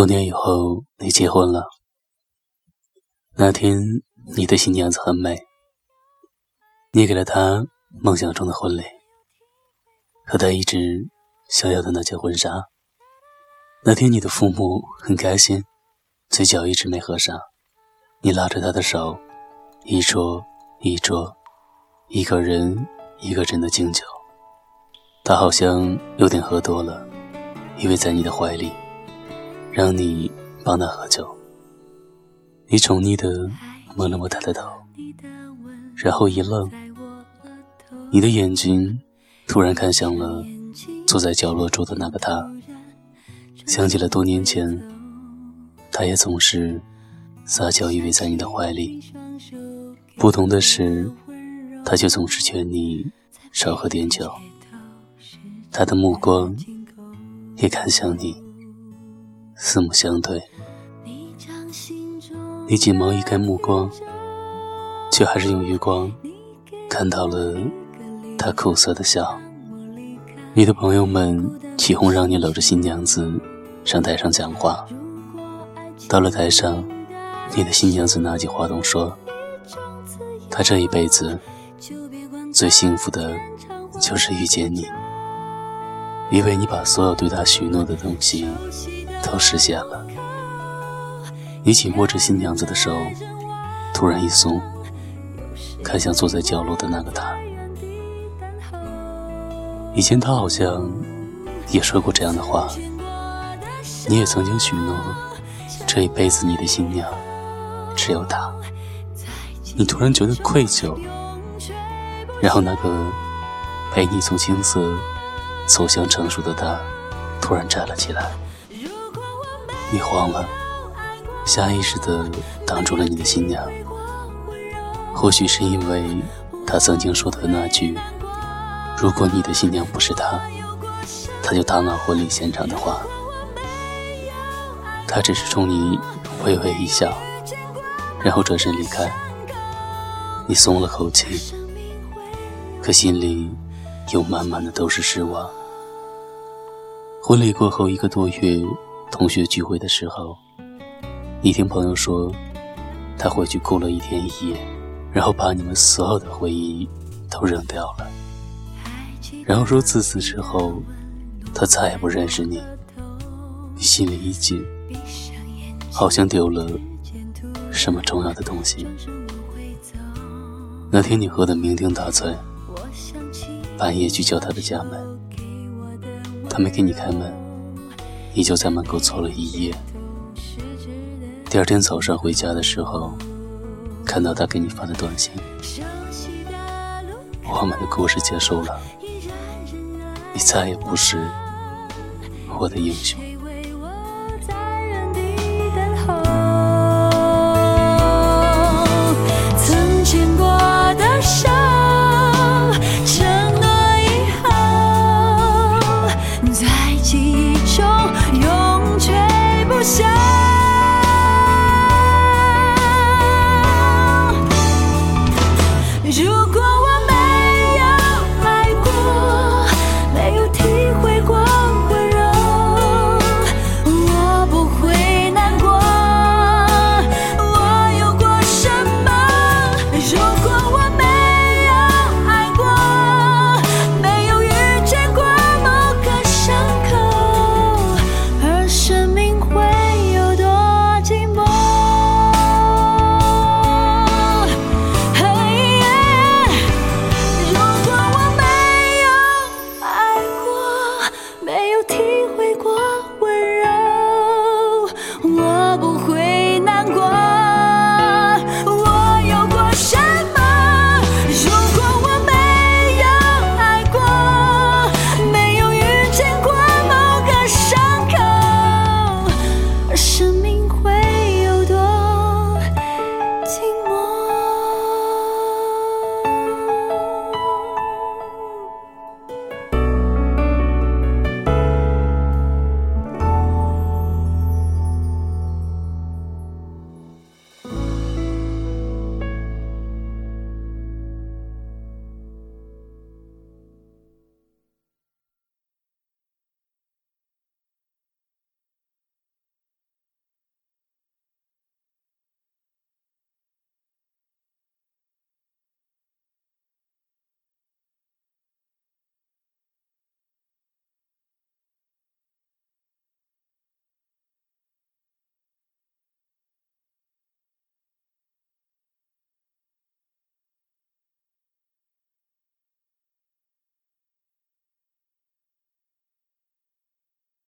多年以后，你结婚了。那天，你的新娘子很美，你给了她梦想中的婚礼，和她一直想要的那件婚纱。那天，你的父母很开心，嘴角一直没合上。你拉着她的手，一桌一桌，一个人一个人的敬酒。她好像有点喝多了，依偎在你的怀里。让你帮他喝酒，你宠溺的摸了摸他的头，然后一愣，你的眼睛突然看向了坐在角落中的那个他，想起了多年前，他也总是撒娇依偎在你的怀里，不同的是，他却总是劝你少喝点酒，他的目光也看向你。四目相对，你紧忙移开目光，却还是用余光看到了他苦涩的笑。你的朋友们起哄让你搂着新娘子上台上讲话。到了台上，你的新娘子拿起话筒说：“她这一辈子最幸福的就是遇见你，因为你把所有对她许诺的东西。”都实现了。你紧握着新娘子的手，突然一松，看向坐在角落的那个他。以前他好像也说过这样的话。你也曾经许诺，这一辈子你的新娘只有他。你突然觉得愧疚，然后那个陪你从青涩走向成熟的他，突然站了起来。你慌了，下意识地挡住了你的新娘。或许是因为他曾经说的那句：“如果你的新娘不是他，他就打扰婚礼现场”的话。他只是冲你微微一笑，然后转身离开。你松了口气，可心里又满满的都是失望。婚礼过后一个多月。同学聚会的时候，你听朋友说，他回去哭了一天一夜，然后把你们所有的回忆都扔掉了，然后说自此之后，他再也不认识你。你心里一紧，好像丢了什么重要的东西。那天你喝得酩酊大醉，半夜去敲他的家门，他没给你开门。你就在门口坐了一夜。第二天早上回家的时候，看到他给你发的短信，我们的故事结束了，你再也不是我的英雄。Богу